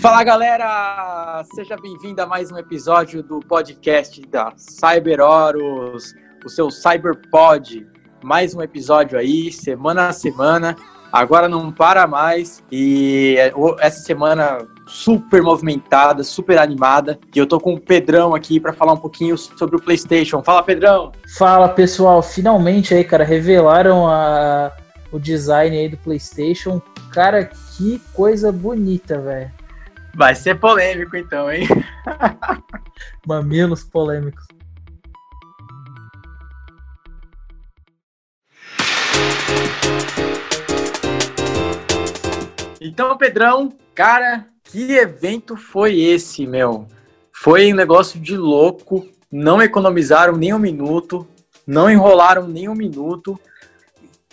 Fala galera, seja bem-vindo a mais um episódio do podcast da Cyberoros, o seu Cyberpod. Mais um episódio aí, semana a semana. Agora não para mais e essa semana super movimentada, super animada. E eu tô com o Pedrão aqui para falar um pouquinho sobre o PlayStation. Fala, Pedrão. Fala, pessoal. Finalmente aí, cara, revelaram a, o design aí do PlayStation. Cara, que coisa bonita, velho. Vai ser polêmico então, hein? Mamilos polêmicos. Então, Pedrão, cara, que evento foi esse, meu? Foi um negócio de louco. Não economizaram nem um minuto, não enrolaram nem um minuto.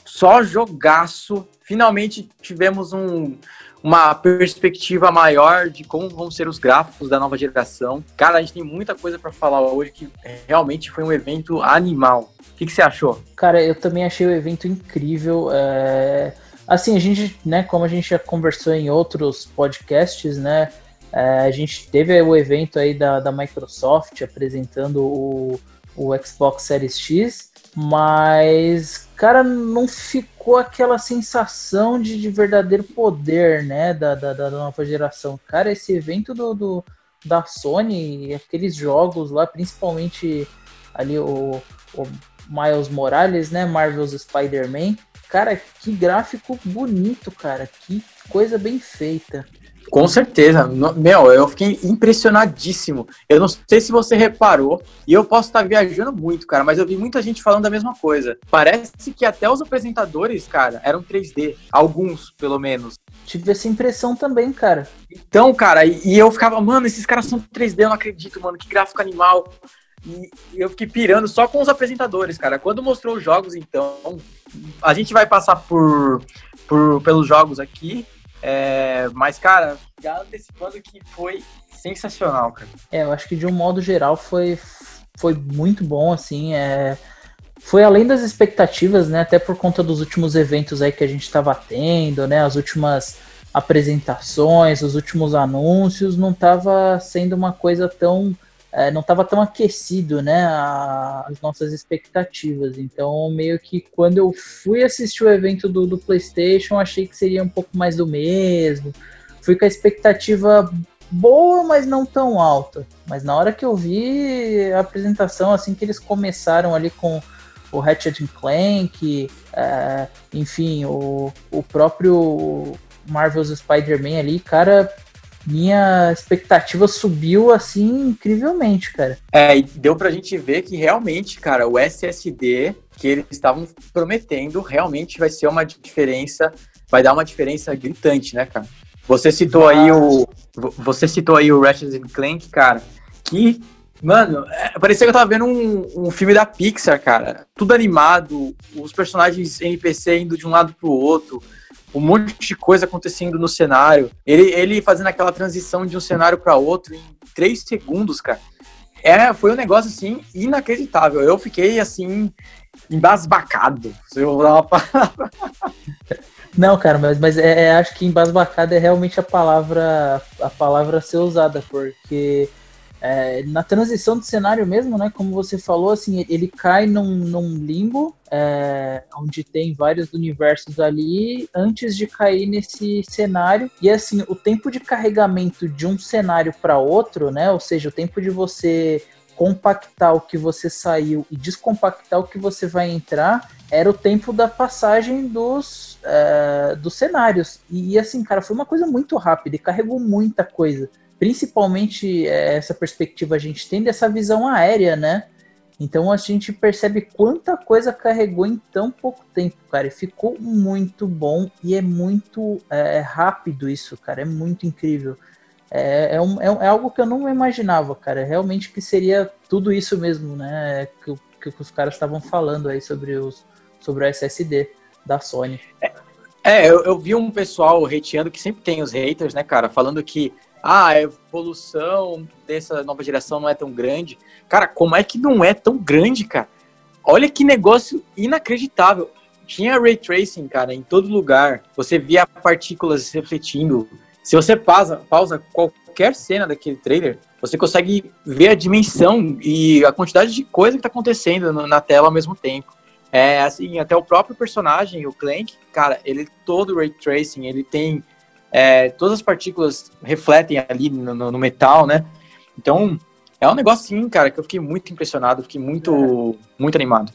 Só jogaço. Finalmente tivemos um, uma perspectiva maior de como vão ser os gráficos da nova geração. Cara, a gente tem muita coisa para falar hoje que realmente foi um evento animal. O que, que, você achou? Cara, eu também achei o evento incrível. É... Assim, a gente, né, como a gente já conversou em outros podcasts, né, é, a gente teve o evento aí da, da Microsoft apresentando o, o Xbox Series X, mas, cara, não ficou aquela sensação de, de verdadeiro poder, né, da, da, da, nova geração. Cara, esse evento do, do, da Sony, aqueles jogos lá, principalmente ali o, o Miles Morales, né, Marvel's Spider-Man, Cara, que gráfico bonito, cara. Que coisa bem feita. Com certeza. Meu, eu fiquei impressionadíssimo. Eu não sei se você reparou, e eu posso estar viajando muito, cara, mas eu vi muita gente falando da mesma coisa. Parece que até os apresentadores, cara, eram 3D. Alguns, pelo menos. Tive essa impressão também, cara. Então, cara, e, eu ficava, mano, esses caras são 3D, eu não acredito, mano, que gráfico animal. E eu fiquei pirando só com os apresentadores, cara. Quando mostrou os jogos, então, a gente vai passar por, por pelos jogos aqui. É, mas, cara, já antecipando que foi sensacional, cara. É, eu acho que de um modo geral foi, foi muito bom, assim. É, foi além das expectativas, né? Até por conta dos últimos eventos aí que a gente estava tendo, né? As últimas apresentações, os últimos anúncios, não estava sendo uma coisa tão é, não estava tão aquecido, né, a, as nossas expectativas. Então, meio que quando eu fui assistir o evento do, do PlayStation, achei que seria um pouco mais do mesmo. Fui com a expectativa boa, mas não tão alta. Mas na hora que eu vi a apresentação, assim que eles começaram ali com o Ratchet Clank, é, enfim, o, o próprio Marvel's Spider-Man ali, cara, minha expectativa subiu assim incrivelmente, cara. É, e deu pra gente ver que realmente, cara, o SSD que eles estavam prometendo realmente vai ser uma diferença, vai dar uma diferença gritante, né, cara? Você citou aí o você citou aí o Ratchet Clank, cara, que Mano, é, parecia que eu tava vendo um, um filme da Pixar, cara. Tudo animado, os personagens NPC indo de um lado pro outro, um monte de coisa acontecendo no cenário. Ele, ele fazendo aquela transição de um cenário para outro em três segundos, cara. É, foi um negócio assim inacreditável. Eu fiquei assim embasbacado. Se eu usar uma palavra. Não, cara, mas, mas é, é, acho que embasbacado é realmente a palavra a palavra a ser usada, porque é, na transição de cenário mesmo, né? Como você falou, assim, ele cai num, num limbo é, onde tem vários universos ali antes de cair nesse cenário. E assim, o tempo de carregamento de um cenário para outro, né? Ou seja, o tempo de você compactar o que você saiu e descompactar o que você vai entrar era o tempo da passagem dos, é, dos cenários. E, e assim, cara, foi uma coisa muito rápida e carregou muita coisa principalmente é, essa perspectiva a gente tem dessa visão aérea, né? Então a gente percebe quanta coisa carregou em tão pouco tempo, cara. E ficou muito bom e é muito é, rápido isso, cara. É muito incrível. É, é, um, é, é, algo que eu não imaginava, cara. Realmente que seria tudo isso mesmo, né? Que, que os caras estavam falando aí sobre, os, sobre o SSD da Sony. É, é, eu, eu vi um pessoal hateando que sempre tem os haters, né, cara? Falando que ah, a evolução dessa nova geração não é tão grande. Cara, como é que não é tão grande, cara? Olha que negócio inacreditável. Tinha ray tracing, cara, em todo lugar. Você via partículas refletindo. se você pausa, pausa qualquer cena daquele trailer, você consegue ver a dimensão e a quantidade de coisa que está acontecendo na tela ao mesmo tempo. É assim, até o próprio personagem, o Clank, cara, ele é todo ray tracing, ele tem é, todas as partículas refletem ali no, no, metal, né? Então, é um negócio assim, cara, que eu fiquei muito impressionado, fiquei muito, é. muito animado.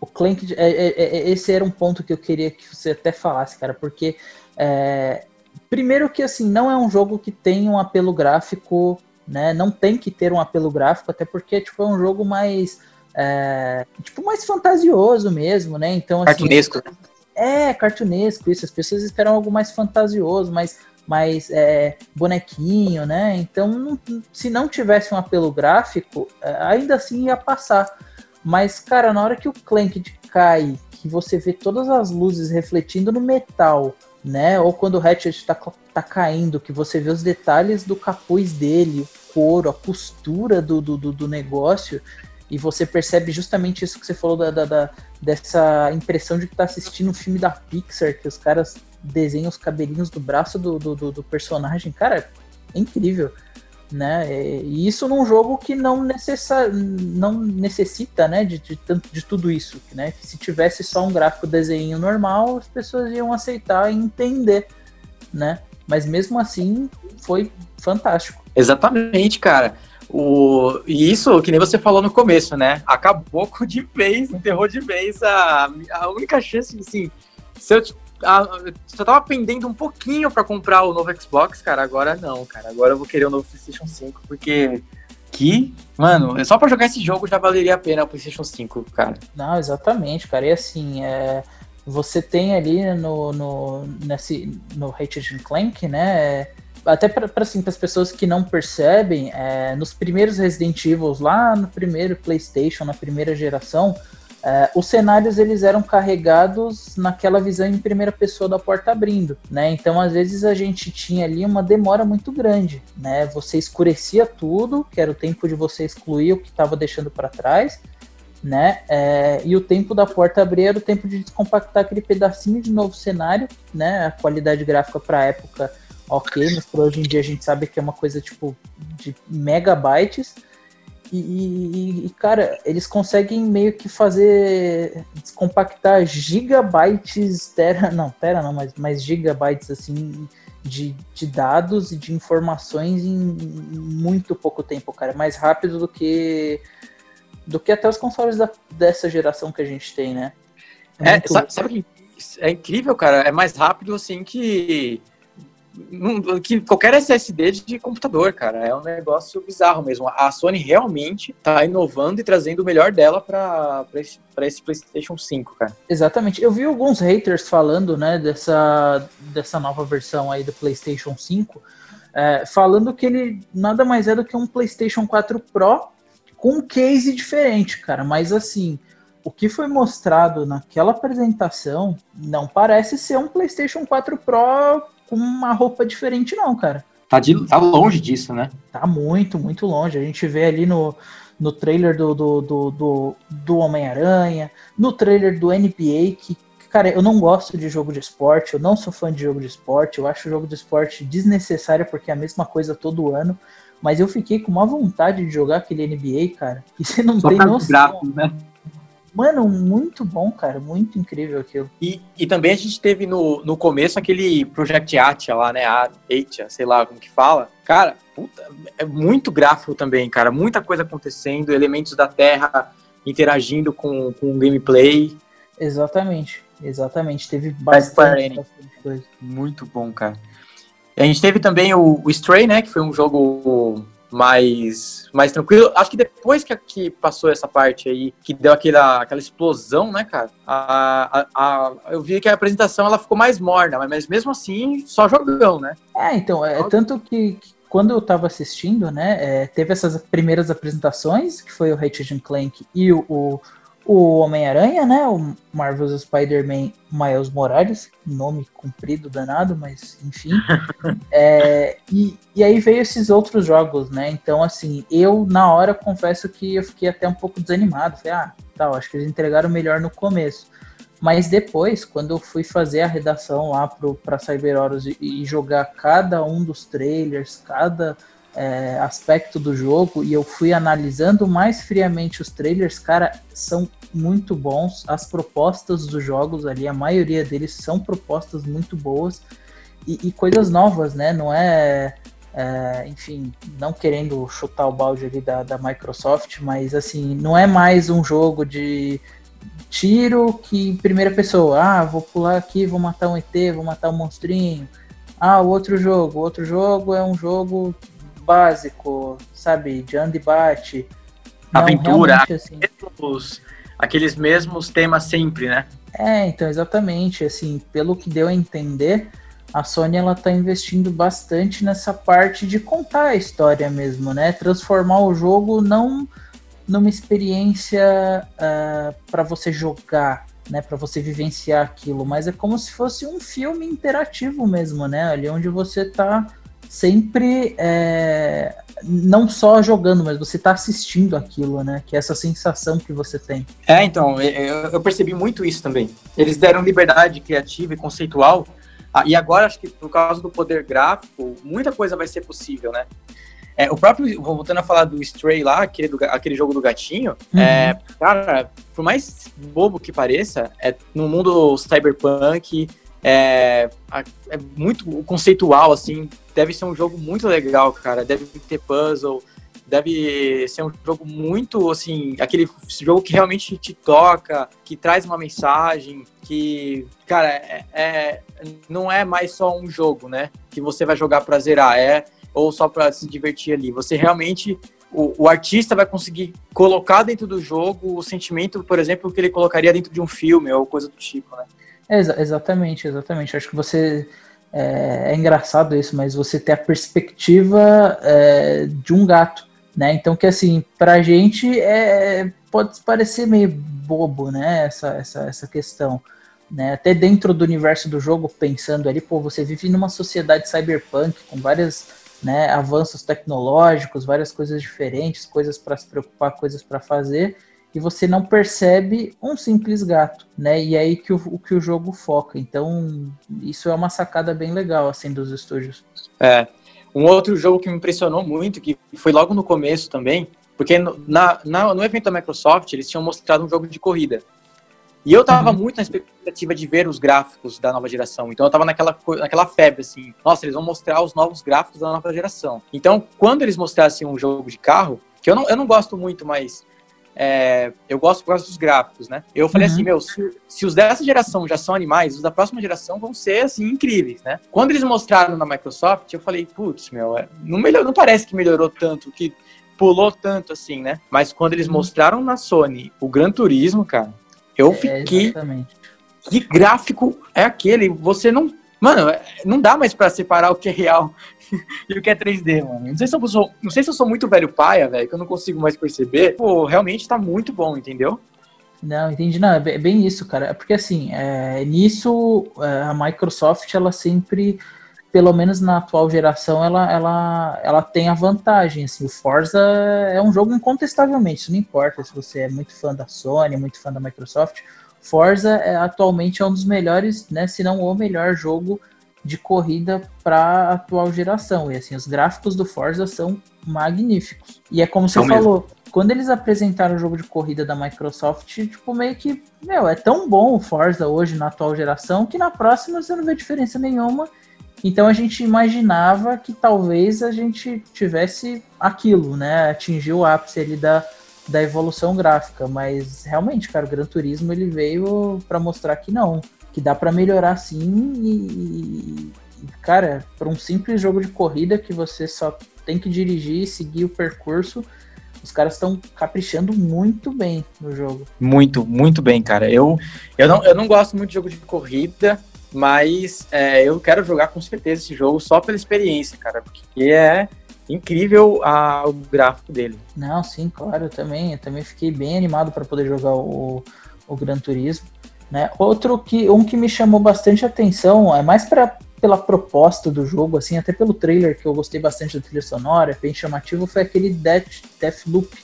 O Clank, é, é, é, esse era um ponto que eu queria que você até falasse, cara, porque é, primeiro que assim não é um jogo que tem um apelo gráfico, né? Não tem que ter um apelo gráfico, até porque tipo é um jogo mais tipo mais fantasioso mesmo, né? Então assim, cartunesco. É cartunesco isso. As pessoas esperam algo mais fantasioso, mais mais é, bonequinho, né? Então, se não tivesse um apelo gráfico, é, ainda assim ia passar. Mas, cara, na hora que o Clank cai, que você vê todas as luzes refletindo no metal, né? Ou quando o Hatchet tá, tá caindo, que você vê os detalhes do capuz dele, o couro, a costura do, do, do negócio, e você percebe justamente isso que você falou da, da, da dessa impressão de que tá assistindo um filme da Pixar, que os caras desenham os cabelinhos do braço do, do, do personagem. Cara, é incrível né? E isso num jogo que não, necessa, não necessita, né, de, de, de tudo isso, né? Se tivesse só um gráfico desenho normal, as pessoas iam aceitar e entender, né? Mas mesmo assim, foi fantástico. Exatamente, cara. O, e isso, que nem você falou no começo, né? Acabou de vez, enterrou de vez a, a única chance, assim, se eu ah, só tava pendendo um pouquinho para comprar o novo Xbox, cara. Agora não, cara. Agora eu vou querer o novo PlayStation 5, porque que, mano, só para jogar esse jogo já valeria a pena o PlayStation 5, cara. Não, exatamente, cara. E assim, é, você tem ali no, no, nesse, no Ratchet Clank, né? Até para assim, as pessoas que não percebem, é, nos primeiros Resident Evil, lá no primeiro PlayStation, na primeira geração, é, os cenários eles eram carregados naquela visão em primeira pessoa da porta abrindo, né? Então às vezes a gente tinha ali uma demora muito grande, né? Você escurecia tudo, que era o tempo de você excluir o que estava deixando para trás, né? É, e o tempo da porta abrir era o tempo de descompactar aquele pedacinho de novo cenário, né? A qualidade gráfica para a época, ok, mas por hoje em dia a gente sabe que é uma coisa tipo de megabytes. E, e, e, cara, eles conseguem meio que fazer descompactar gigabytes, tera, não, tera não, mas, mas gigabytes assim de, de dados e de informações em muito pouco tempo, cara. Mais rápido do que do que até os consoles da, dessa geração que a gente tem, né? É, é sabe, sabe que é incrível, cara? É mais rápido assim que que qualquer SSD de computador, cara. É um negócio bizarro mesmo. A Sony realmente está inovando e trazendo o melhor dela para esse, esse PlayStation 5, cara. Exatamente. Eu vi alguns haters falando, né, dessa, dessa nova versão aí do PlayStation 5, é, falando que ele nada mais é do que um PlayStation 4 Pro com um case diferente, cara. Mas assim, o que foi mostrado naquela apresentação não parece ser um PlayStation 4 Pro com uma roupa diferente, não, cara. Tá, de, tá longe disso, né? Tá muito, muito longe. A gente vê ali no, no trailer do, do, do, do, do Homem-Aranha, no trailer do NBA, que, cara, eu não gosto de jogo de esporte, eu não sou fã de jogo de esporte, eu acho o jogo de esporte desnecessário porque é a mesma coisa todo ano. Mas eu fiquei com uma vontade de jogar aquele NBA, cara, que você não Só tem noção. Gráfico, né? Mano, muito bom, cara. Muito incrível aquilo. E, e também a gente teve no, no começo aquele Project Atia lá, né? A Atia, sei lá como que fala. Cara, puta, é muito gráfico também, cara. Muita coisa acontecendo, elementos da Terra interagindo com, com o gameplay. Exatamente, exatamente. Teve bastante, bastante coisa. Muito bom, cara. A gente teve também o, o Stray, né? Que foi um jogo mais, mais tranquilo. Acho que depois que, que passou essa parte aí, que deu aquela, aquela explosão, né, cara? A, a, a, eu vi que a apresentação ela ficou mais morna, mas mesmo assim, só jogão, né? É, então, é, tanto que, que quando eu tava assistindo, né, é, teve essas primeiras apresentações, que foi o Ratchet Clank e o, o o Homem-Aranha, né? O Marvel's Spider-Man Miles Morales, nome comprido danado, mas enfim. é, e, e aí veio esses outros jogos, né? Então, assim, eu na hora confesso que eu fiquei até um pouco desanimado. Falei, ah, tal, acho que eles entregaram melhor no começo. Mas depois, quando eu fui fazer a redação lá para Cyber e, e jogar cada um dos trailers, cada é, aspecto do jogo e eu fui analisando mais friamente os trailers, cara, são muito bons. As propostas dos jogos ali, a maioria deles são propostas muito boas e, e coisas novas, né? Não é, é, enfim, não querendo chutar o balde ali da, da Microsoft, mas assim, não é mais um jogo de tiro que primeira pessoa, ah, vou pular aqui, vou matar um ET, vou matar um monstrinho. Ah, outro jogo, outro jogo é um jogo básico, sabe? De anda e bate. Aventura, assim. mesmos, aqueles mesmos temas sempre, né? É, então, exatamente. Assim, pelo que deu a entender, a Sony ela tá investindo bastante nessa parte de contar a história mesmo, né? Transformar o jogo não numa experiência uh, ah, para você jogar, né, para você vivenciar aquilo, mas é como se fosse um filme interativo mesmo, né? Ali onde você tá sempre é, não só jogando, mas você está assistindo aquilo, né? Que é essa sensação que você tem. É, então, eu percebi muito isso também. Eles deram liberdade criativa e conceitual, ah, e agora acho que por causa do poder gráfico, muita coisa vai ser possível, né? É, o próprio, voltando a falar do Stray lá, aquele, do, aquele jogo do gatinho, uhum. é, cara, por mais bobo que pareça, é no mundo cyberpunk, é, é muito conceitual, assim, deve ser um jogo muito legal, cara, deve ter puzzle, deve ser um jogo muito, assim, aquele jogo que realmente te toca, que traz uma mensagem, que, cara, é, é não é mais só um jogo, né, que você vai jogar pra zerar, é, ou só pra se divertir ali, você realmente o, o, artista vai conseguir colocar dentro do jogo o sentimento, por exemplo, que ele colocaria dentro de um filme ou coisa do tipo, né? Exa exatamente, exatamente. Acho que você. É, é, engraçado isso, mas você tem a perspectiva é, de um gato, né? Então, que assim, pra gente é, pode parecer meio bobo, né? Essa, essa, essa questão. Né? Até dentro do universo do jogo, pensando ali, pô, você vive numa sociedade cyberpunk com vários né, avanços tecnológicos, várias coisas diferentes, coisas para se preocupar, coisas para fazer e você não percebe um simples gato, né? E é aí que o, que o jogo foca. Então, isso é uma sacada bem legal, assim, dos estúdios. É. Um outro jogo que me impressionou muito, que foi logo no começo também, porque no, na, na, no evento da Microsoft, eles tinham mostrado um jogo de corrida. E eu tava uhum. muito na expectativa de ver os gráficos da nova geração. Então eu tava naquela, naquela febre, assim, nossa, eles vão mostrar os novos gráficos da nova geração. Então, quando eles mostrassem um jogo de carro, que eu não, eu não gosto muito, mas é, eu gosto por causa dos gráficos, né? Eu falei assim, uhum. assim, meu, se, se, os dessa geração já são animais, os da próxima geração vão ser, assim, incríveis, né? Quando eles mostraram na Microsoft, eu falei, putz, meu, é, não, melhor, não parece que melhorou tanto, que pulou tanto, assim, né? Mas quando eles uhum. mostraram na Sony o Gran Turismo, cara, eu é, fiquei... Exatamente. Que gráfico é aquele? Você não... Mano, é, não dá mais para separar o que é real e o que é 3D, mano. Não sei se eu sou, não sei se eu sou muito velho paia, velho, que eu não consigo mais perceber. Pô, realmente tá muito bom, entendeu? Não, entendi. Não, é bem isso, cara. É porque assim, é, nisso é, a Microsoft, ela sempre, pelo menos na atual geração, ela, ela, ela tem a vantagem. Assim, o Forza é um jogo incontestavelmente, isso não importa se você é muito fã da Sony, muito fã da Microsoft. Forza é, atualmente é um dos melhores, né, se não o melhor jogo de corrida para a atual geração. E assim, os gráficos do Forza são magníficos. E é como você falou, quando eles apresentaram o jogo de corrida da Microsoft, tipo, meio que, meu, é tão bom o Forza hoje na atual geração que na próxima você não vê diferença nenhuma. Então a gente imaginava que talvez a gente tivesse aquilo, né? Atingir o ápice ali da, da evolução gráfica, mas realmente, cara, o Gran Turismo ele veio para mostrar que não que dá para melhorar sim e, e cara, para um simples jogo de corrida que você só tem que dirigir e seguir o percurso, os caras estão caprichando muito bem no jogo. Muito, muito bem, cara. Eu, eu, não, eu não gosto muito de jogo de corrida, mas é, eu quero jogar com certeza esse jogo só pela experiência, cara, porque é incrível a, o gráfico dele. Não, sim, claro, eu também, eu também fiquei bem animado para poder jogar o, o Gran Turismo. Né? Outro que um que me chamou bastante atenção, é mais pra, pela proposta do jogo, assim, até pelo trailer que eu gostei bastante da trilha sonora, bem chamativo, foi aquele Death, Deathloop,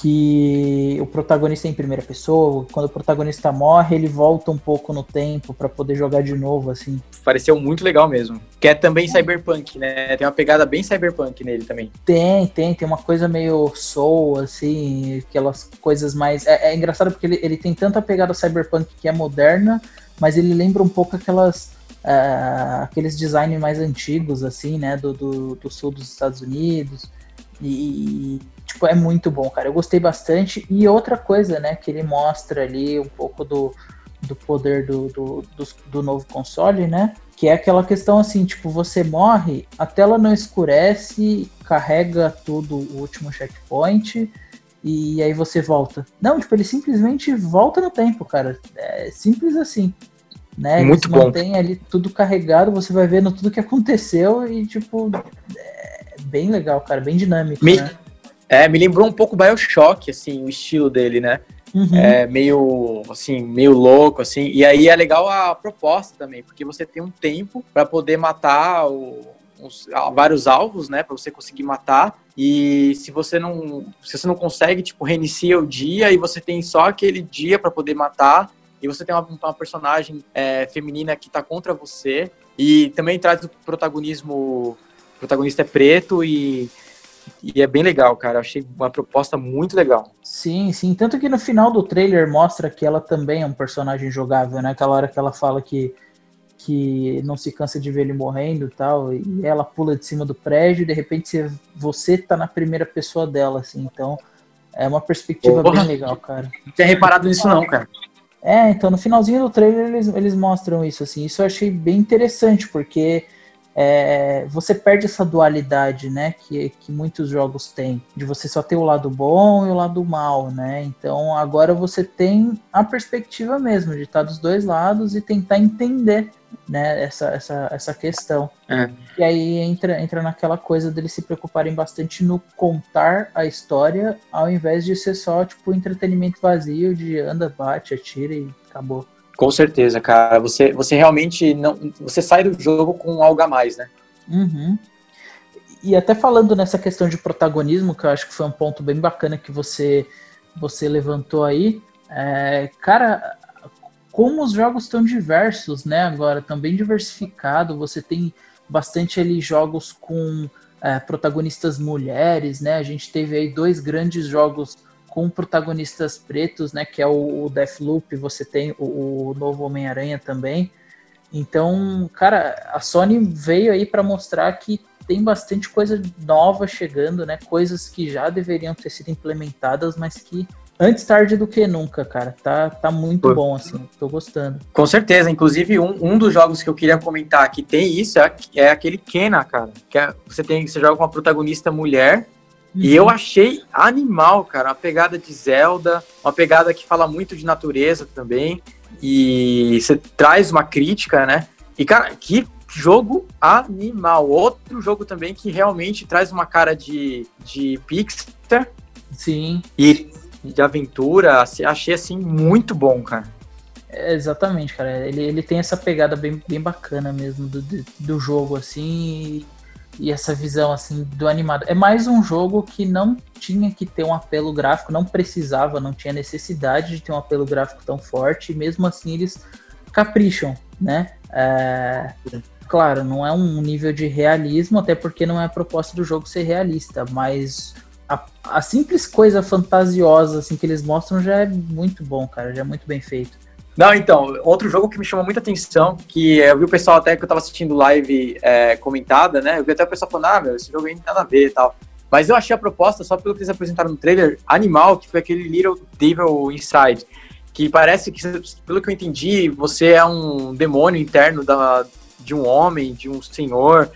que o protagonista é em primeira pessoa, quando o protagonista morre, ele volta um pouco no tempo para poder jogar de novo, assim. Pareceu muito legal mesmo. Que é também cyberpunk, né? Tem uma pegada bem cyberpunk nele também. Tem, tem, tem uma coisa meio soul, assim, aquelas coisas mais. É, é engraçado porque ele, ele tem tanta pegada cyberpunk que é moderna, mas ele lembra um pouco aquelas. Uh, aqueles designs mais antigos, assim, né? Do, do, do sul dos Estados Unidos. E, tipo, é muito bom, cara. Eu gostei bastante. E outra coisa, né, que ele mostra ali um pouco do, do poder do, do, do, do, novo console, né? Que é aquela questão assim, tipo, você morre, a tela não escurece, carrega tudo o último checkpoint e aí você volta. Não, tipo, ele simplesmente volta no tempo, cara. É simples assim. Né? Muito bom. Mantém ali tudo carregado, você vai vendo tudo que aconteceu e, tipo, é bem legal, cara, bem dinâmico, Me... né? É, me lembrou um pouco o Bioshock, assim, o estilo dele, né? Uhum. É meio, assim, meio louco, assim. E aí é legal a proposta também, porque você tem um tempo para poder matar o, os, vários alvos, né? Para você conseguir matar. E se você não, se você não consegue, tipo, reinicia o dia e você tem só aquele dia para poder matar. E você tem uma, uma personagem é, feminina que tá contra você. E também traz o protagonismo. O protagonista é preto e e é bem legal, cara. achei uma proposta muito legal. Sim, sim. Tanto que no final do trailer mostra que ela também é um personagem jogável, né? Aquela hora que ela fala que, que não se cansa de ver ele morrendo e tal. E ela pula de cima do prédio e de repente você, você tá na primeira pessoa dela, assim. Então é uma perspectiva Porra. bem legal, cara. Não tinha reparado nisso, não, cara. É, então no finalzinho do trailer eles, eles mostram isso, assim. Isso eu achei bem interessante, porque é, você perde essa dualidade, né, que, que muitos jogos têm, de você só ter o lado bom e o lado mal, né? Então agora você tem a perspectiva mesmo de estar dos dois lados e tentar entender, né, essa, essa, essa questão. É. E aí entra, entra naquela coisa deles se preocuparem bastante no contar a história, ao invés de ser só, tipo, entretenimento vazio de anda, bate, atira e acabou. Com certeza, cara. Você, você realmente não. Você sai do jogo com algo a mais, né? Uhum. E até falando nessa questão de protagonismo, que eu acho que foi um ponto bem bacana que você, você levantou aí. É, cara, como os jogos estão diversos, né? Agora, também diversificado. Você tem bastante ali jogos com é, protagonistas mulheres, né? A gente teve aí dois grandes jogos com protagonistas pretos, né? Que é o, o Deathloop, você tem o, o novo Homem-Aranha também. Então, cara, a Sony veio aí para mostrar que tem bastante coisa nova chegando, né? Coisas que já deveriam ter sido implementadas, mas que antes tarde do que nunca, cara. Tá, tá muito bom, assim. Tô gostando. Com certeza. Inclusive, um, um dos jogos que eu queria comentar que tem isso é, é aquele Kena, cara. Que é, você tem, você joga com uma protagonista mulher e eu achei animal, cara, uma pegada de Zelda, uma pegada que fala muito de natureza também. E você traz uma crítica, né? E, cara, que jogo animal. Outro jogo também que realmente traz uma cara de, de Pixar. Sim. E de aventura. Achei, assim, muito bom, cara. É, exatamente, cara. Ele, ele tem essa pegada bem, bem bacana mesmo do, do jogo, assim e essa visão assim do animado. É mais um jogo que não tinha que ter um apelo gráfico, não precisava, não tinha necessidade de ter um apelo gráfico tão forte, e mesmo assim eles capricham, né? É, claro, não é um nível de realismo, até porque não é a proposta do jogo ser realista, mas a, a simples coisa fantasiosa assim que eles mostram já é muito bom, cara, já é muito bem feito. Não, então, outro jogo que me chamou muita atenção, que eu vi o pessoal até que eu tava assistindo live é, comentada, né? Eu vi até o pessoal falando, ah, meu, esse jogo aí não tem nada a ver e tal. Mas eu achei a proposta, só pelo que eles apresentaram no trailer, animal, que foi aquele Little Devil Inside. Que parece que, pelo que eu entendi, você é um demônio interno da, de um homem, de um senhor.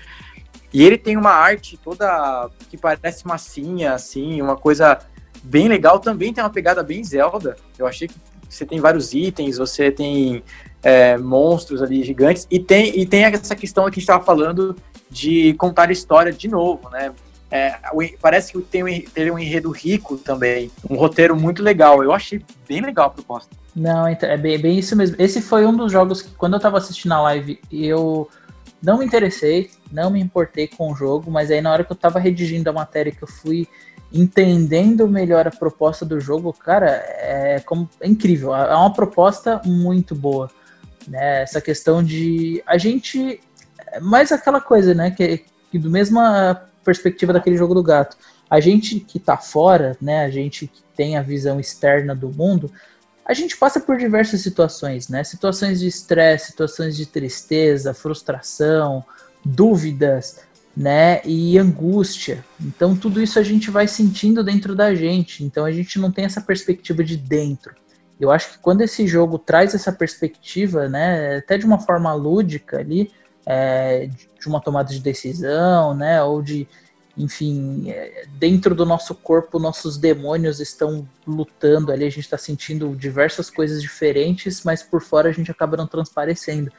E ele tem uma arte toda que parece massinha, assim, uma coisa bem legal. Também tem uma pegada bem Zelda. Eu achei que você tem vários itens, você tem é, monstros ali gigantes, e tem, e tem essa questão que a gente estava falando de contar a história de novo, né? É, parece que tem um, tem um enredo rico também, um roteiro muito legal. Eu achei bem legal a proposta. Não, então, é bem, bem isso mesmo. Esse foi um dos jogos que, quando eu estava assistindo a live, eu Não me interessei, não me importei com o jogo, mas aí na hora que eu tava redigindo a matéria que eu fui entendendo melhor a proposta do jogo, cara, é, como, é incrível. É uma proposta muito boa. Né? Essa questão de a gente. Mais aquela coisa, né? Que, que do mesma perspectiva daquele jogo do gato. A gente que tá fora, né? A gente que tem a visão externa do mundo, a gente passa por diversas situações, né? Situações de estresse, situações de tristeza, frustração, dúvidas, né? E angústia. Então tudo isso a gente vai sentindo dentro da gente. Então a gente não tem essa perspectiva de dentro. Eu acho que quando esse jogo traz essa perspectiva, né, até de uma forma lúdica ali, é, de uma tomada de decisão, né, ou de, enfim, é, dentro do nosso corpo, nossos demônios estão lutando ali, a gente está sentindo diversas coisas diferentes, mas por fora a gente acaba não transparecendo,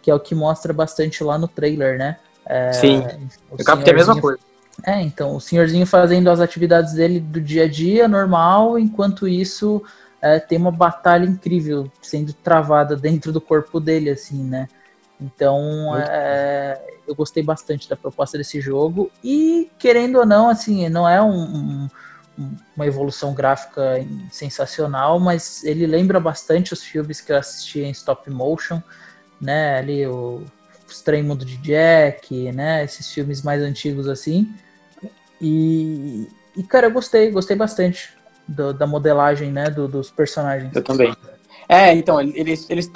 que é o que mostra bastante lá no trailer, né? É, Sim, eu captei a mesma coisa. É, então, o senhorzinho fazendo as atividades dele do dia a dia, normal, enquanto isso é, tem uma batalha incrível sendo travada dentro do corpo dele, assim, né? Então, é, eu gostei bastante da proposta desse jogo e, querendo ou não, assim, não é um, um, uma evolução gráfica sensacional, mas ele lembra bastante os filmes que eu assisti em stop motion, né? Ali o Estranho Mundo de Jack, né? Esses filmes mais antigos assim. E, e cara, eu gostei, gostei bastante do, da modelagem, né, do, dos personagens. Eu também. É, então, eles, eles,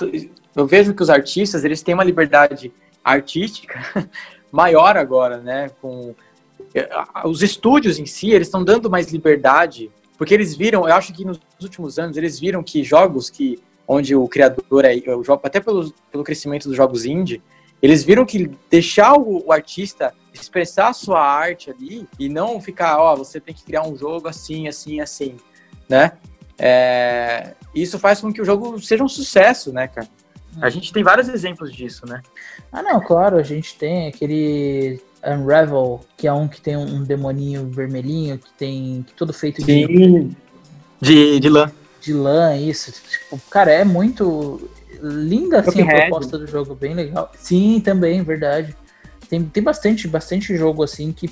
eu vejo que os artistas, eles têm uma liberdade artística maior agora, né, com é, os estúdios em si, eles estão dando mais liberdade, porque eles viram, eu acho que nos últimos anos, eles viram que jogos que, onde o criador é, o jogo, até pelo, pelo crescimento dos jogos indie, eles viram que deixar o, o artista expressar a sua arte ali e não ficar, ó, você tem que criar um jogo assim, assim, assim, né? É, isso faz com que o jogo seja um sucesso, né, cara? A gente tem vários exemplos disso, né? Ah, não, claro, a gente tem aquele Unravel, que é um que tem um demoninho vermelhinho, que tem que todo feito Sim. de de, de lã. De lã, isso. Tipo, cara, é muito linda assim a proposta do jogo, bem legal. Sim, também, verdade. Tem, tem bastante, bastante jogo assim que,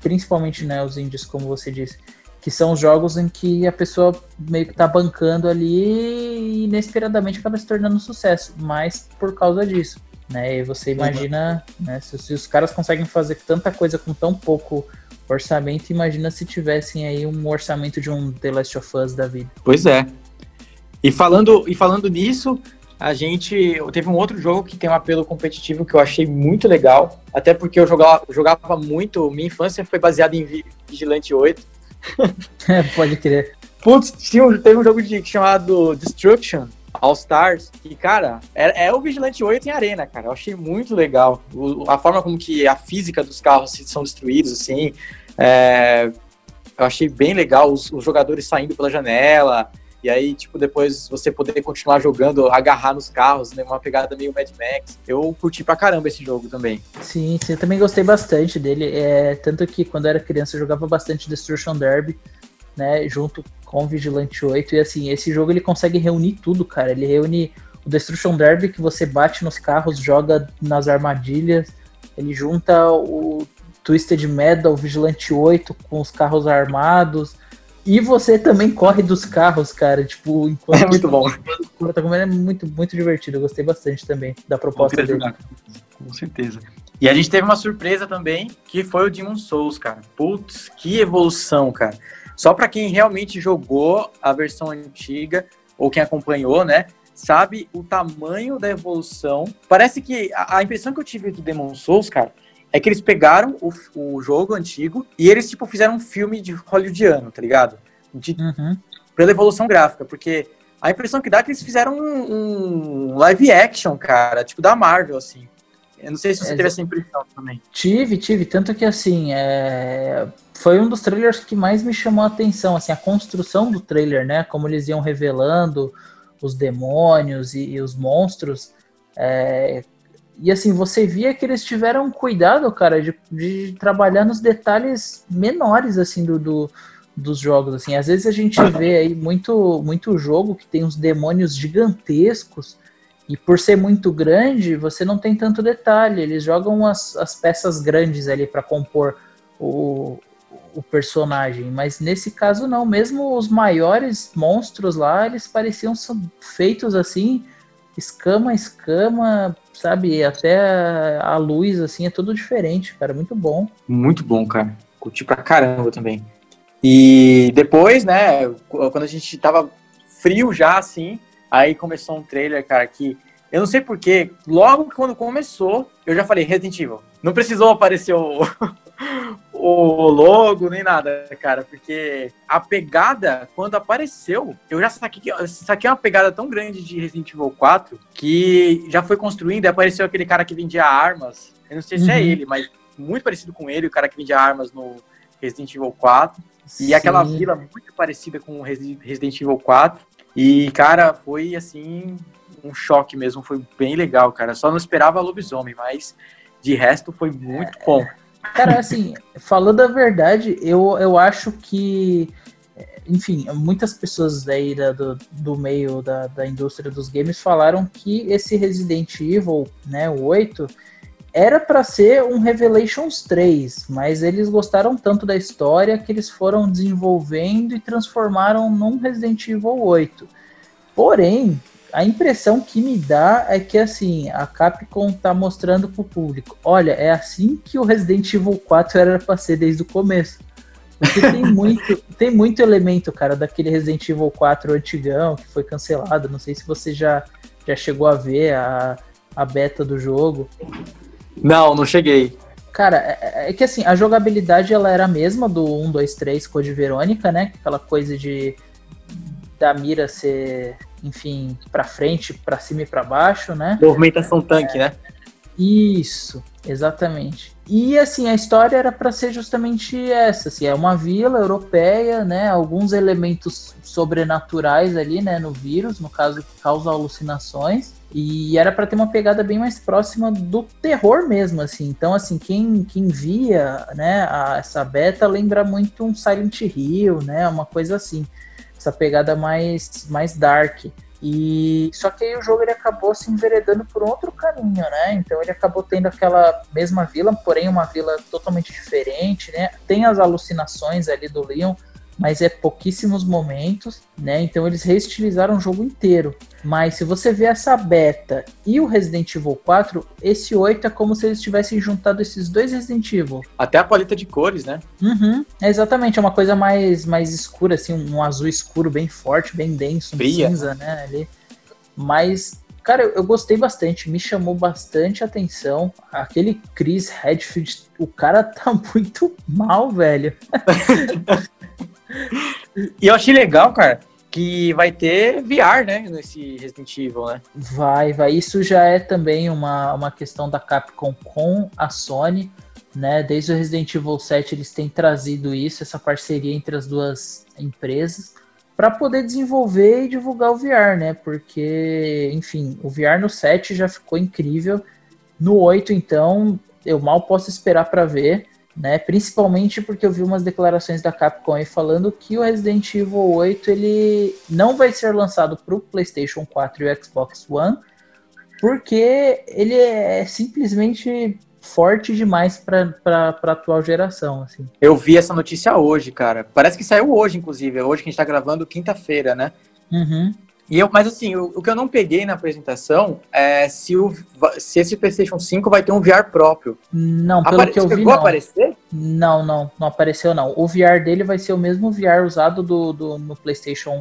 principalmente né, os indies, como você disse, que são jogos em que a pessoa meio que tá bancando ali e inesperadamente acaba se tornando um sucesso, mas por causa disso. Né? E você imagina, né, se, se, os caras conseguem fazer tanta coisa com tão pouco orçamento, imagina se tivessem aí um orçamento de um The Last of Us da vida. Pois é. E falando, e falando nisso, a gente teve um outro jogo que tem um apelo competitivo que eu achei muito legal, até porque eu jogava, jogava muito, minha infância foi baseada em Vigilante 8. É, pode crer. Putz, tinha, teve um jogo de, chamado Destruction All Stars, que, cara, é, é, o Vigilante 8 em arena, cara. Eu achei muito legal. O, a forma como que a física dos carros são destruídos, assim, é, eu achei bem legal. Os, os jogadores saindo pela janela, e aí, tipo, depois você poder continuar jogando, agarrar nos carros, né? Uma pegada meio Mad Max. Eu curti pra caramba esse jogo também. Sim, sim, eu também gostei bastante dele. É, tanto que quando eu era criança eu jogava bastante Destruction Derby, né? Junto com Vigilante 8. E assim, esse jogo ele consegue reunir tudo, cara. Ele reúne o Destruction Derby que você bate nos carros, joga nas armadilhas. Ele junta o Twisted Metal, Vigilante 8 com os carros armados. E você também corre dos carros, cara, tipo, enquanto. É muito bom. Tá comendo, é muito, muito divertido. Eu gostei bastante também da proposta dele. Jogar, com certeza. E a gente teve uma surpresa também, que foi o Demon Souls, cara. Putz, que evolução, cara. Só para quem realmente jogou a versão antiga, ou quem acompanhou, né? Sabe o tamanho da evolução. Parece que a, a impressão que eu tive do Demon Souls, cara, é que eles pegaram o, o jogo antigo e eles, tipo, fizeram um filme de hollywoodiano, tá ligado? De, uhum. Pela evolução gráfica, porque a impressão que dá é que eles fizeram um, um live action, cara, tipo da Marvel, assim. Eu não sei se você é, teve essa impressão também. Tive, tive. Tanto que, assim, é... foi um dos trailers que mais me chamou a atenção, assim, a construção do trailer, né? Como eles iam revelando os demônios e, e os monstros. É... E assim, você via que eles tiveram cuidado, cara, de, de trabalhar nos detalhes menores, assim, do, do, dos jogos, assim. Às vezes a gente vê aí muito, muito jogo que tem uns demônios gigantescos E por ser muito grande, você não tem tanto detalhe. Eles jogam as, as peças grandes ali para compor o, o personagem. Mas nesse caso, não. Mesmo os maiores monstros lá, eles pareciam feitos assim, escama escama, sabe? Até a luz, assim, é tudo diferente, cara. Muito bom. Muito bom, cara. Curti pra caramba também. E depois, né, quando a gente tava frio já, assim, aí começou um trailer, cara, que eu não sei porquê, logo quando começou, eu já falei Resident Evil. Não precisou aparecer o, o logo nem nada, cara, porque a pegada, quando apareceu, eu já saquei, saquei uma pegada tão grande de Resident Evil 4 que já foi construindo e apareceu aquele cara que vendia armas. Eu não sei se é uhum. ele, mas muito parecido com ele, o cara que vendia armas no Resident Evil 4. Sim. E aquela vila muito parecida com Resident Evil 4. E, cara, foi assim, um choque mesmo, foi bem legal, cara. Só não esperava lobisomem, mas de resto foi muito é, bom. Cara, assim, falando a verdade, eu, eu acho que, enfim, muitas pessoas daí da, do, do meio da, da indústria dos games falaram que esse Resident Evil, né, o 8, era para ser um Revelations 3, mas eles gostaram tanto da história que eles foram desenvolvendo e transformaram num Resident Evil 8. Porém, a impressão que me dá é que assim, a Capcom tá mostrando pro público, olha, é assim que o Resident Evil 4 era para ser desde o começo. Porque tem muito, tem muito elemento, cara, daquele Resident Evil 4 antigão que foi cancelado. Não sei se você já, já chegou a ver a, a beta do jogo. Não, não cheguei. Cara, é, é, é, que assim, a jogabilidade ela era a mesma do 1, 2, 3 Code Verônica, né? Aquela coisa de da mira ser, enfim, para frente, para cima e para baixo, né? Movimentação tanque, é, né? Isso, exatamente. E assim, a história era para ser justamente essa, assim, é uma vila europeia, né? Alguns elementos sobrenaturais ali, né, no vírus, no caso que causa alucinações. E era para ter uma pegada bem mais próxima do terror mesmo, assim. Então, assim, quem, quem via, né, a, essa beta lembra muito um Silent Hill, né, uma coisa assim. Essa pegada mais, mais dark. E só que aí o jogo ele acabou se enveredando por outro caminho, né? Então ele acabou tendo aquela mesma vila, porém uma vila totalmente diferente, né? Tem as alucinações ali do Leon, mas é pouquíssimos momentos, né? Então eles reestilizaram o jogo inteiro. Mas se você vê essa beta e o Resident Evil 4, esse 8 é como se eles tivessem juntado esses dois Resident Evil. Até a paleta de cores, né? Uhum, exatamente, é uma coisa mais, mais escura, assim, um azul escuro bem forte, bem denso, um Fria. cinza, né? Ali. Mas Cara, eu, gostei bastante, me chamou bastante atenção. Aquele Chris Redfield, o cara tá muito mal, velho. e eu achei legal, cara, que vai ter VR, né, nesse Resident Evil, né? Vai, vai. Isso já é também uma, uma questão da Capcom com a Sony, né? Desde o Resident Evil 7 eles têm trazido isso, essa parceria entre as duas empresas, para poder desenvolver e divulgar o VR, né? Porque, enfim, o VR no 7 já ficou incrível. No 8, então, eu mal posso esperar para ver né? Principalmente porque eu vi umas declarações da Capcom aí falando que o Resident Evil 8 ele não vai ser lançado para o PlayStation 4 e o Xbox One, porque ele é simplesmente forte demais para a atual geração. Assim. Eu vi essa notícia hoje, cara. Parece que saiu hoje, inclusive. É hoje que a gente está gravando, quinta-feira, né? Uhum. E eu, mas assim, o, o, que eu não peguei na apresentação é se, o, se esse PlayStation 5 vai ter um VR próprio. Não, pelo Apare que eu vi, não. aparecer? Não, não, não apareceu não. O VR dele vai ser o mesmo VR usado do, do, no PlayStation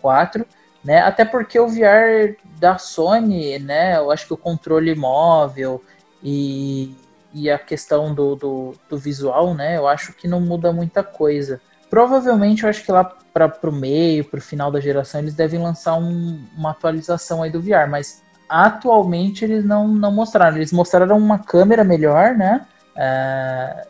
4, né? Até porque o VR da Sony, né? Eu acho que o controle móvel e, e a questão do, do, do visual, né? Eu acho que não muda muita coisa. Provavelmente eu acho que lá para o meio, para o final da geração, eles devem lançar um, uma atualização aí do VR, mas atualmente eles não, não mostraram. Eles mostraram uma câmera melhor, né? É,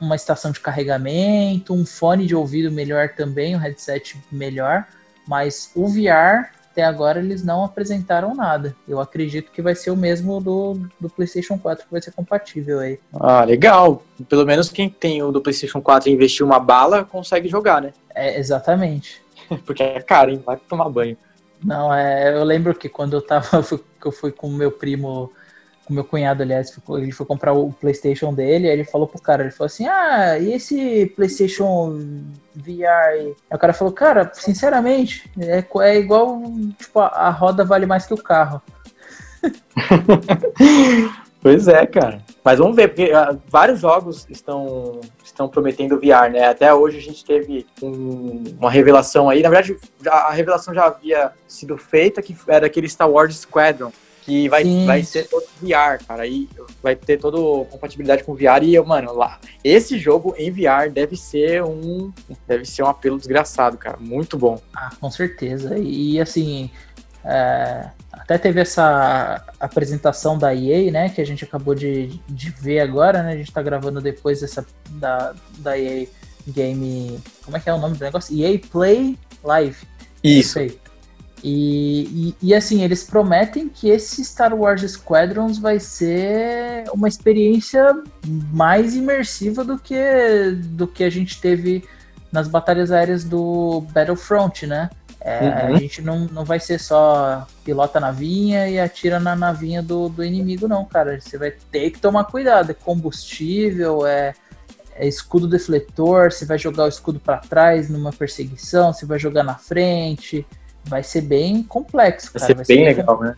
uma estação de carregamento, um fone de ouvido melhor também, um headset melhor, mas o VR até agora eles não apresentaram nada. Eu acredito que vai ser o mesmo do, do PlayStation 4 que vai ser compatível aí. Ah, legal. Pelo menos quem tem o do PlayStation 4 e investiu uma bala consegue jogar, né? É, exatamente. Porque é caro, hein? Vai tomar banho. Não, é, eu lembro que quando eu tava, que eu fui com meu primo, meu cunhado, aliás, ele foi comprar o PlayStation dele, aí ele falou pro cara, ele falou assim: "Ah, e esse PlayStation VR?" Aí o cara falou: "Cara, sinceramente, é, é igual, tipo, a, a roda vale mais que o carro." pois é, cara. Mas vamos ver, porque uh, vários jogos estão, estão prometendo VR, né? Até hoje a gente teve um, uma revelação aí. Na verdade, a revelação já havia sido feita, que era aquele Star Wars Squadron, que vai, vai ser todo VR, cara. Aí vai ter toda compatibilidade com VR. E, mano, lá, esse jogo em VR deve ser um. Deve ser um apelo desgraçado, cara. Muito bom. Ah, com certeza. E assim. É, até teve essa apresentação da EA, né, que a gente acabou de, de ver agora, né, a gente tá gravando depois dessa, da, da EA Game, como é que é o nome do negócio? EA Play Live. Isso. E, e, e, assim, eles prometem que esse Star Wars Squadrons vai ser uma experiência mais imersiva do que, do que a gente teve nas batalhas aéreas do Battlefront, né? É, uhum. A gente não, não vai ser só pilota navinha e atira na navinha do, do inimigo, não, cara. Você vai ter que tomar cuidado. É combustível, é, é escudo defletor, você vai jogar o escudo para trás numa perseguição, você vai jogar na frente. Vai ser bem complexo, cara. Vai ser, vai ser bem, bem legal, né?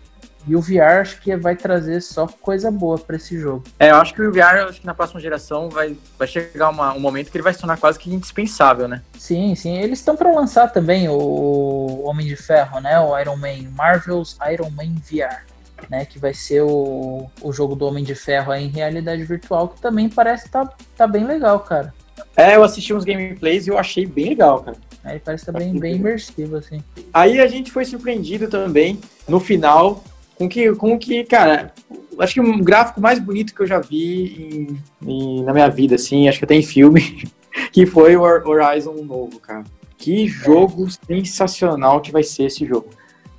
E o VR acho que vai trazer só coisa boa para esse jogo. É, eu acho que o VR, acho que na próxima geração vai, vai chegar uma, um momento que ele vai se tornar quase que indispensável, né? Sim, sim. Eles estão para lançar também o Homem de Ferro, né? O Iron Man, Marvel's Iron Man VR. Né, que vai ser o, o jogo do Homem de Ferro em realidade virtual, que também parece tá, tá bem legal, cara. É, eu assisti uns gameplays e eu achei bem legal, cara. Aí parece que tá bem, bem imersivo, assim. Aí a gente foi surpreendido também no final com que, com que, cara, acho que um gráfico mais bonito que eu já vi em, em, na minha vida, assim, acho que até em filme, que foi o Horizon novo, cara. Que jogo é. sensacional que vai ser esse jogo.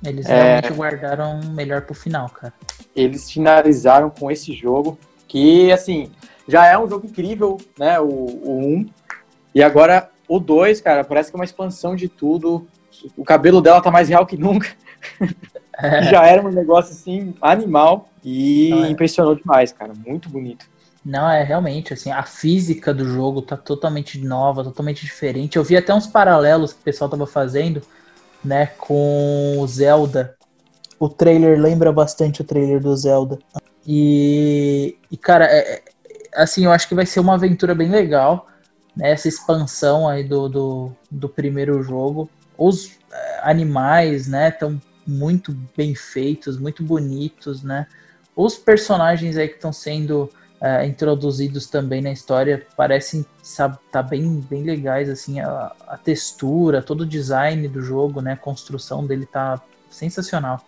Eles realmente é, guardaram melhor pro final, cara. Eles finalizaram com esse jogo, que, assim, já é um jogo incrível, né, o, o 1. E agora o 2, cara, parece que é uma expansão de tudo. O cabelo dela tá mais real que nunca. já era um negócio assim, animal. E é. impressionou demais, cara. Muito bonito. Não, é realmente, assim, a física do jogo tá totalmente nova, totalmente diferente. Eu vi até uns paralelos que o pessoal tava fazendo, né, com o Zelda. O trailer lembra bastante o trailer do Zelda. E, e cara, é, é assim, eu acho que vai ser uma aventura bem legal, essa expansão aí do, do, do primeiro jogo. Os é, animais, né, estão muito bem feitos, muito bonitos, né? Os personagens aí que estão sendo uh, introduzidos também na história parecem sabe, tá bem, bem legais, assim, a, a textura, todo o design do jogo, né? A construção dele tá sensacional.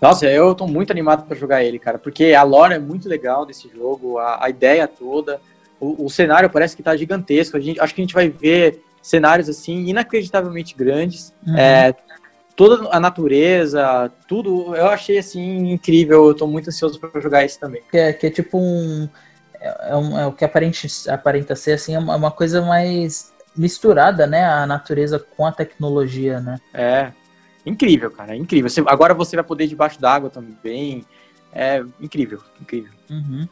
Nossa, eu tô muito animado para jogar ele, cara, porque a lore é muito legal desse jogo, a, a ideia toda, o, o, cenário parece que tá gigantesco. A gente, acho que a gente vai ver cenários assim inacreditavelmente grandes. Uhum. É, toda a natureza, tudo, eu achei assim incrível. Eu tô muito ansioso para jogar isso também. Que é, que é tipo um é, é, um, é, o que aparenta, aparenta ser assim, é uma coisa mais misturada, né? A natureza com a tecnologia, né? É. Incrível, cara, é incrível. Você, agora você vai poder ir debaixo d'água também. É incrível, incrível. Uhum.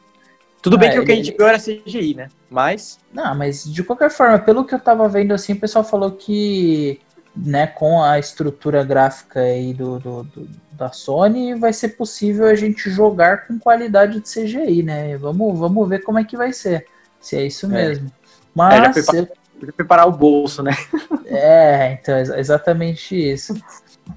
Tudo ah, bem que ele, o que a gente viu era CGI, né? Mas. Não, mas de qualquer forma, pelo que eu tava vendo assim, o pessoal falou que né, com a estrutura gráfica aí do, do, do, da Sony, vai ser possível a gente jogar com qualidade de CGI, né? Vamos, vamos ver como é que vai ser, se é isso é. mesmo. Mas é, já prepara, já preparar o bolso, né? é, então exatamente isso.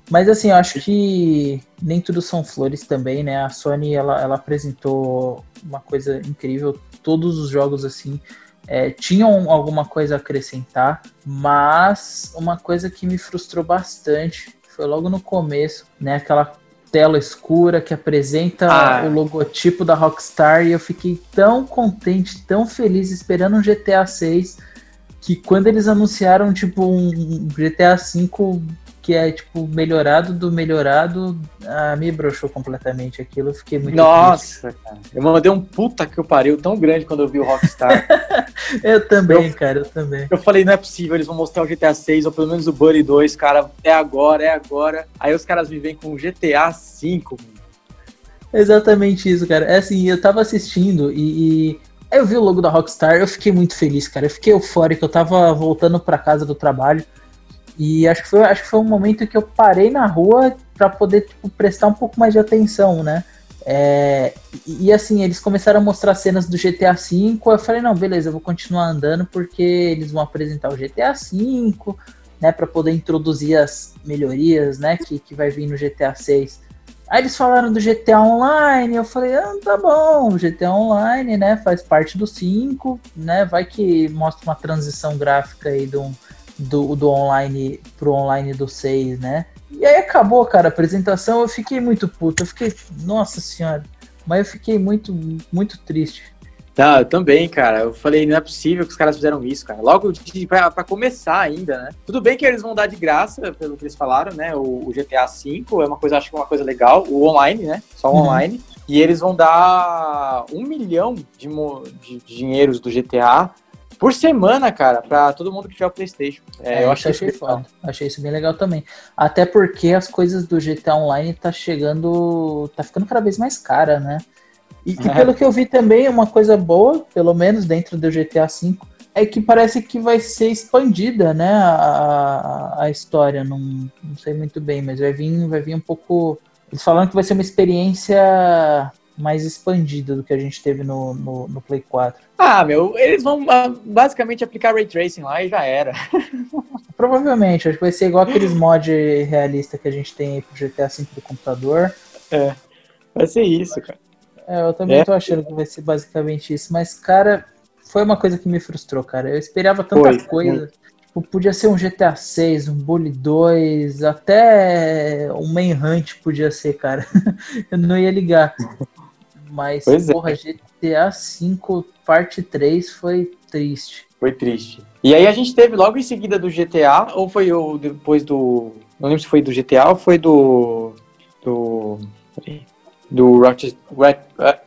Mas assim, eu acho que nem tudo são flores também, né? A Sony ela, ela apresentou uma coisa incrível, todos os jogos assim é, tinham alguma coisa a acrescentar, mas uma coisa que me frustrou bastante foi logo no começo, né? Aquela tela escura que apresenta ah. o logotipo da Rockstar e eu fiquei tão contente, tão feliz esperando um GTA 6 que quando eles anunciaram tipo um GTA 5 que é, tipo, melhorado do melhorado, ah, me broxou completamente aquilo, eu fiquei muito Nossa, triste. cara. Eu mandei um puta que eu pariu tão grande quando eu vi o Rockstar. eu também, eu, cara, eu também. Eu falei, não é possível, eles vão mostrar o GTA 6, ou pelo menos o Buddy 2, cara, é agora, é agora. Aí os caras me vêm com o GTA 5, Exatamente isso, cara. É assim, eu tava assistindo e, e eu vi o logo da Rockstar, eu fiquei muito feliz, cara. Eu fiquei eufórico, eu tava voltando para casa do trabalho. E acho que foi, acho que foi um momento que eu parei na rua para poder tipo, prestar um pouco mais de atenção, né? É, e, e, assim, eles começaram a mostrar cenas do GTA V. Eu falei, não, beleza, eu vou continuar andando porque eles vão apresentar o GTA V, né? Para poder introduzir as melhorias, né? Que, que vai vir no GTA 6. Aí eles falaram do GTA Online, eu falei, ah, tá bom, GTA Online, né, faz parte do 5, né, vai que mostra uma transição gráfica aí do, do, do online pro online do 6, né. E aí acabou, cara, a apresentação, eu fiquei muito puto, eu fiquei, nossa senhora, mas eu fiquei muito, muito triste. Tá, eu também, cara. Eu falei, não é possível que os caras fizeram isso, cara. Logo de, pra, pra, começar ainda, né? Tudo bem que eles vão dar de graça, pelo que eles falaram, né? O, o GTA V é uma coisa, acho que é uma coisa legal. O online, né? Só o uhum. online. E eles vão dar um milhão de, de, de dinheiros do GTA por semana, cara, pra todo mundo que tiver o PlayStation. É, é, eu achei, achei foda. Achei isso bem legal também. Até porque as coisas do GTA Online tá chegando. tá ficando cada vez mais cara, né? E, e, pelo que eu vi também, uma coisa boa, pelo menos dentro do GTA V, é que parece que vai ser expandida, né, a, a história. Não, não sei muito bem, mas vai vir, vai vir um pouco. Eles falaram que vai ser uma experiência mais expandida do que a gente teve no, no, no Play 4. Ah, meu, eles vão ah, basicamente aplicar Ray Tracing lá e já era. Provavelmente, acho que vai ser igual aqueles mods realistas que a gente tem aí pro GTA V do computador. É, vai ser isso, cara. É, eu também é. tô achando que vai ser basicamente isso. Mas, cara, foi uma coisa que me frustrou, cara. Eu esperava tanta foi, coisa. Tipo, podia ser um GTA 6, um Bully 2, até um Manhunt podia ser, cara. eu não ia ligar. Mas, pois é. porra, é. GTA 5 parte 3 foi triste. Foi triste. E aí a gente teve logo em seguida do GTA, ou foi o depois do. Não lembro se foi do GTA ou foi do. Do do Ratchet,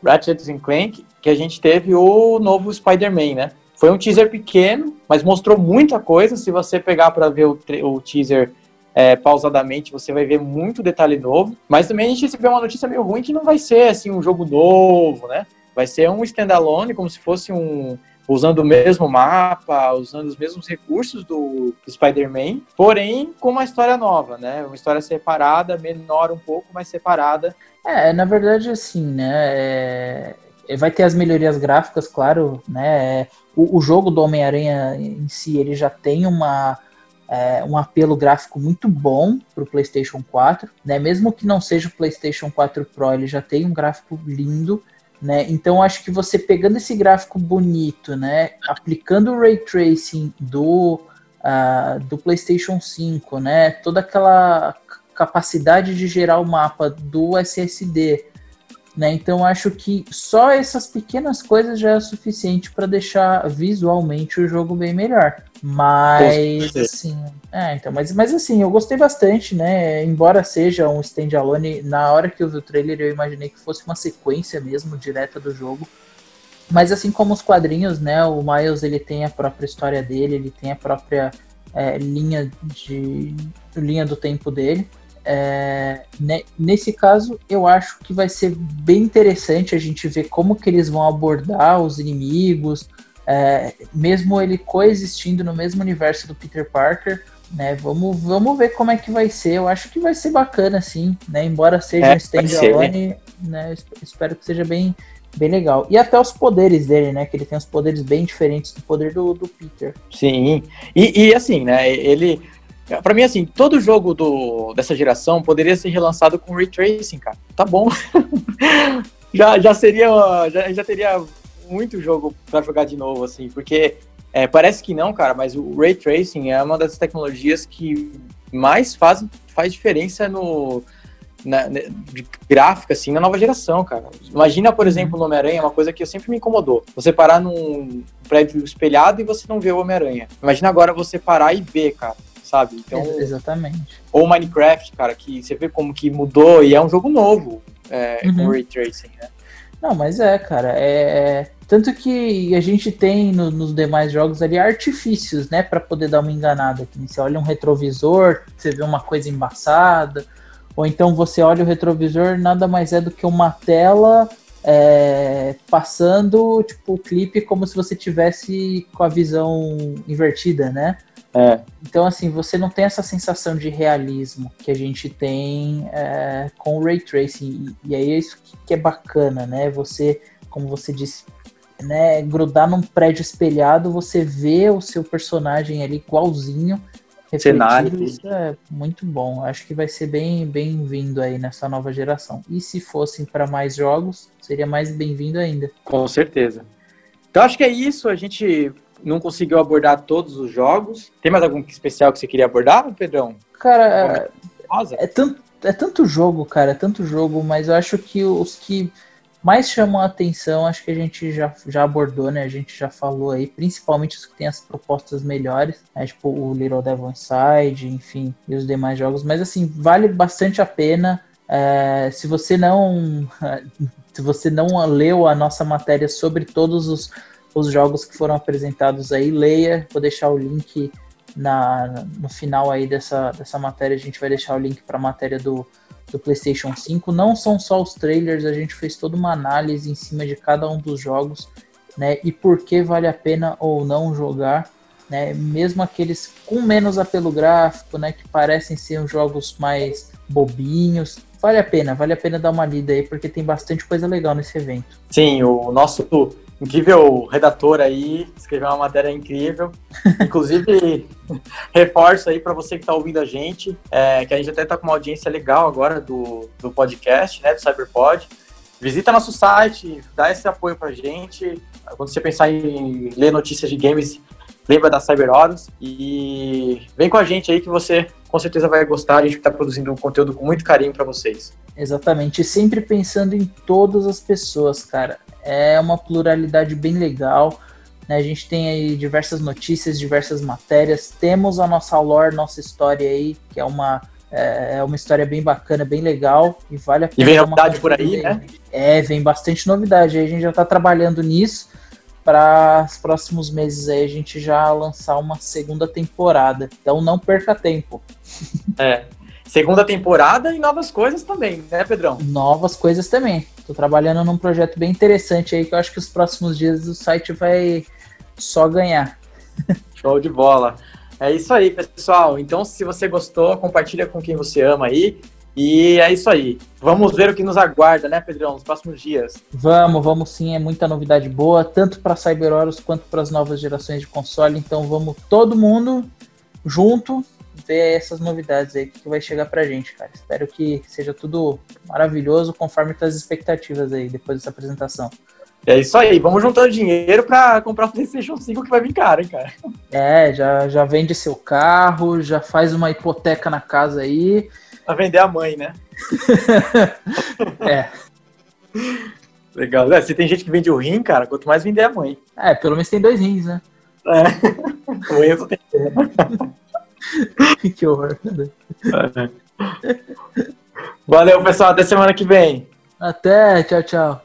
Ratchet Clank, que a gente teve o novo Spider-Man, né? Foi um teaser pequeno, mas mostrou muita coisa. Se você pegar para ver o, o teaser é, pausadamente, você vai ver muito detalhe novo. Mas também a gente recebeu uma notícia meio ruim que não vai ser assim um jogo novo, né? Vai ser um standalone, como se fosse um, usando o mesmo mapa, usando os mesmos recursos do, do Spider-Man, porém com uma história nova, né? Uma história separada, menor um pouco, mas separada. É, na verdade, assim, né? É... Vai ter as melhorias gráficas, claro, né? O, o jogo do Homem-Aranha em si, ele já tem uma, é, um apelo gráfico muito bom para o PlayStation 4, né? Mesmo que não seja o PlayStation 4 Pro, ele já tem um gráfico lindo. Né? Então acho que você pegando esse gráfico bonito, né, aplicando o ray tracing do, uh, do PlayStation 5, né, toda aquela capacidade de gerar o mapa do SSD, né? Então acho que só essas pequenas coisas já é suficiente para deixar visualmente o jogo bem melhor. Mas assim, é, então, mas, mas assim, eu gostei bastante, né? Embora seja um standalone, na hora que eu vi o trailer eu imaginei que fosse uma sequência mesmo direta do jogo. Mas assim como os quadrinhos, né? O Miles ele tem a própria história dele, ele tem a própria é, linha de linha do tempo dele. É, né, nesse caso, eu acho que vai ser bem interessante a gente ver como que eles vão abordar os inimigos, é, mesmo ele coexistindo no mesmo universo do Peter Parker. Né, vamos, vamos ver como é que vai ser. Eu acho que vai ser bacana, sim. Né, embora seja é, um standalone, né, espero que seja bem, bem legal. E até os poderes dele, né? Que ele tem os poderes bem diferentes do poder do, do Peter. Sim. E, e assim, né? Ele Pra mim, assim, todo jogo do, dessa geração poderia ser relançado com Ray Tracing, cara. Tá bom. já, já seria. Já, já teria muito jogo para jogar de novo, assim, porque é, parece que não, cara, mas o Ray Tracing é uma das tecnologias que mais faz, faz diferença no. Na, de gráfica, assim, na nova geração, cara. Imagina, por exemplo, no Homem-Aranha, uma coisa que sempre me incomodou. Você parar num prédio espelhado e você não vê o Homem-Aranha. Imagina agora você parar e ver, cara sabe? Então, Exatamente. Ou Minecraft, cara, que você vê como que mudou e é um jogo novo é, Uhum. com Ray Tracing, né? Não, mas é, cara, é. Tanto que a gente tem no- nos demais jogos ali artifícios, né, Pra poder dar uma enganada. Que você olha um retrovisor, você vê uma coisa embaçada, ou então você olha o retrovisor, nada mais é do que uma tela é, passando, tipo, o clipe como se você tivesse com a visão invertida, né? É. Então, assim, você não tem essa sensação de realismo que a gente tem é, com o Ray Tracing. E, e aí é isso que, é bacana, né? Você, como você disse, né, grudar num prédio espelhado, você vê o seu personagem ali igualzinho. Cenário. Isso é muito bom. Acho que vai ser bem bem-vindo aí nessa nova geração. E se fossem para mais jogos, seria mais bem-vindo ainda. Com certeza. Então acho que é isso. A gente não conseguiu abordar todos os jogos. Tem mais algum especial que você queria abordar, Pedrão? Cara, Rosa? É tanto, é tanto jogo, cara, é tanto jogo, mas eu acho que os que mais chamam a atenção, acho que a gente já, já abordou, né? A gente já falou aí, principalmente os que têm as propostas melhores, né? tipo o Little Devil Inside, enfim, e os demais jogos. Mas assim, vale bastante a pena. É, se você não se você não leu a nossa matéria sobre todos os, os jogos que foram apresentados aí, leia. Vou deixar o link na, no final aí dessa, dessa matéria, a gente vai deixar o link para a matéria do, do PlayStation 5. Não são só os trailers, a gente fez toda uma análise em cima de cada um dos jogos, né? E por que vale a pena ou não jogar, né? Mesmo aqueles com menos apelo gráfico, né? Que parecem ser uns jogos mais bobinhos. Vale a pena, vale a pena dar uma lida aí, porque tem bastante coisa legal nesse evento. Sim, o nosso incrível redator aí escreveu uma matéria incrível. Inclusive, reforço aí para você que está ouvindo a gente, é, que a gente até está com uma audiência legal agora do, do podcast, né, do Cyberpod. Visita nosso site, dá esse apoio pra gente. Quando você pensar em ler notícias de games, lembra da Cyber e vem com a gente aí que você com certeza vai gostar. A gente está produzindo um conteúdo com muito carinho para vocês. Exatamente, sempre pensando em todas as pessoas, cara. É uma pluralidade bem legal. Né? A gente tem aí diversas notícias, diversas matérias. Temos a nossa lore, nossa história aí, que é uma, é, é uma história bem bacana, bem legal. E vale a pena. E vem novidade por aí, né? É, vem bastante novidade. Aí a gente já está trabalhando nisso. Para os próximos meses aí a gente já lançar uma segunda temporada. Então não perca tempo. É. Segunda temporada e novas coisas também, né, Pedrão? novas coisas também. Tô trabalhando num projeto bem interessante aí que eu acho que os próximos dias o site vai só ganhar. Show de bola. É isso aí, pessoal. Então, se você gostou, compartilha com quem você ama aí. E é isso aí. Vamos ver o que nos aguarda, né, Pedrão, nos próximos dias. Vamos, vamos sim, é muita novidade boa, tanto para CyberHorus quanto para as novas gerações de console. Então vamos todo mundo junto ver essas novidades aí que vai chegar pra gente, cara. Espero que seja tudo maravilhoso conforme as expectativas aí depois dessa apresentação. É isso aí. Vamos juntando dinheiro para comprar o PlayStation 5 que vai vir caro, hein, cara. É, já, já vende seu carro, já faz uma hipoteca na casa aí. Pra vender a mãe, né? É. Legal. É, se tem gente que vende o rim, cara, quanto mais vender a mãe. É, pelo menos tem dois rins, né? É. O Enzo tem. que horror. Valeu, pessoal. Até semana que vem. Até, tchau, tchau.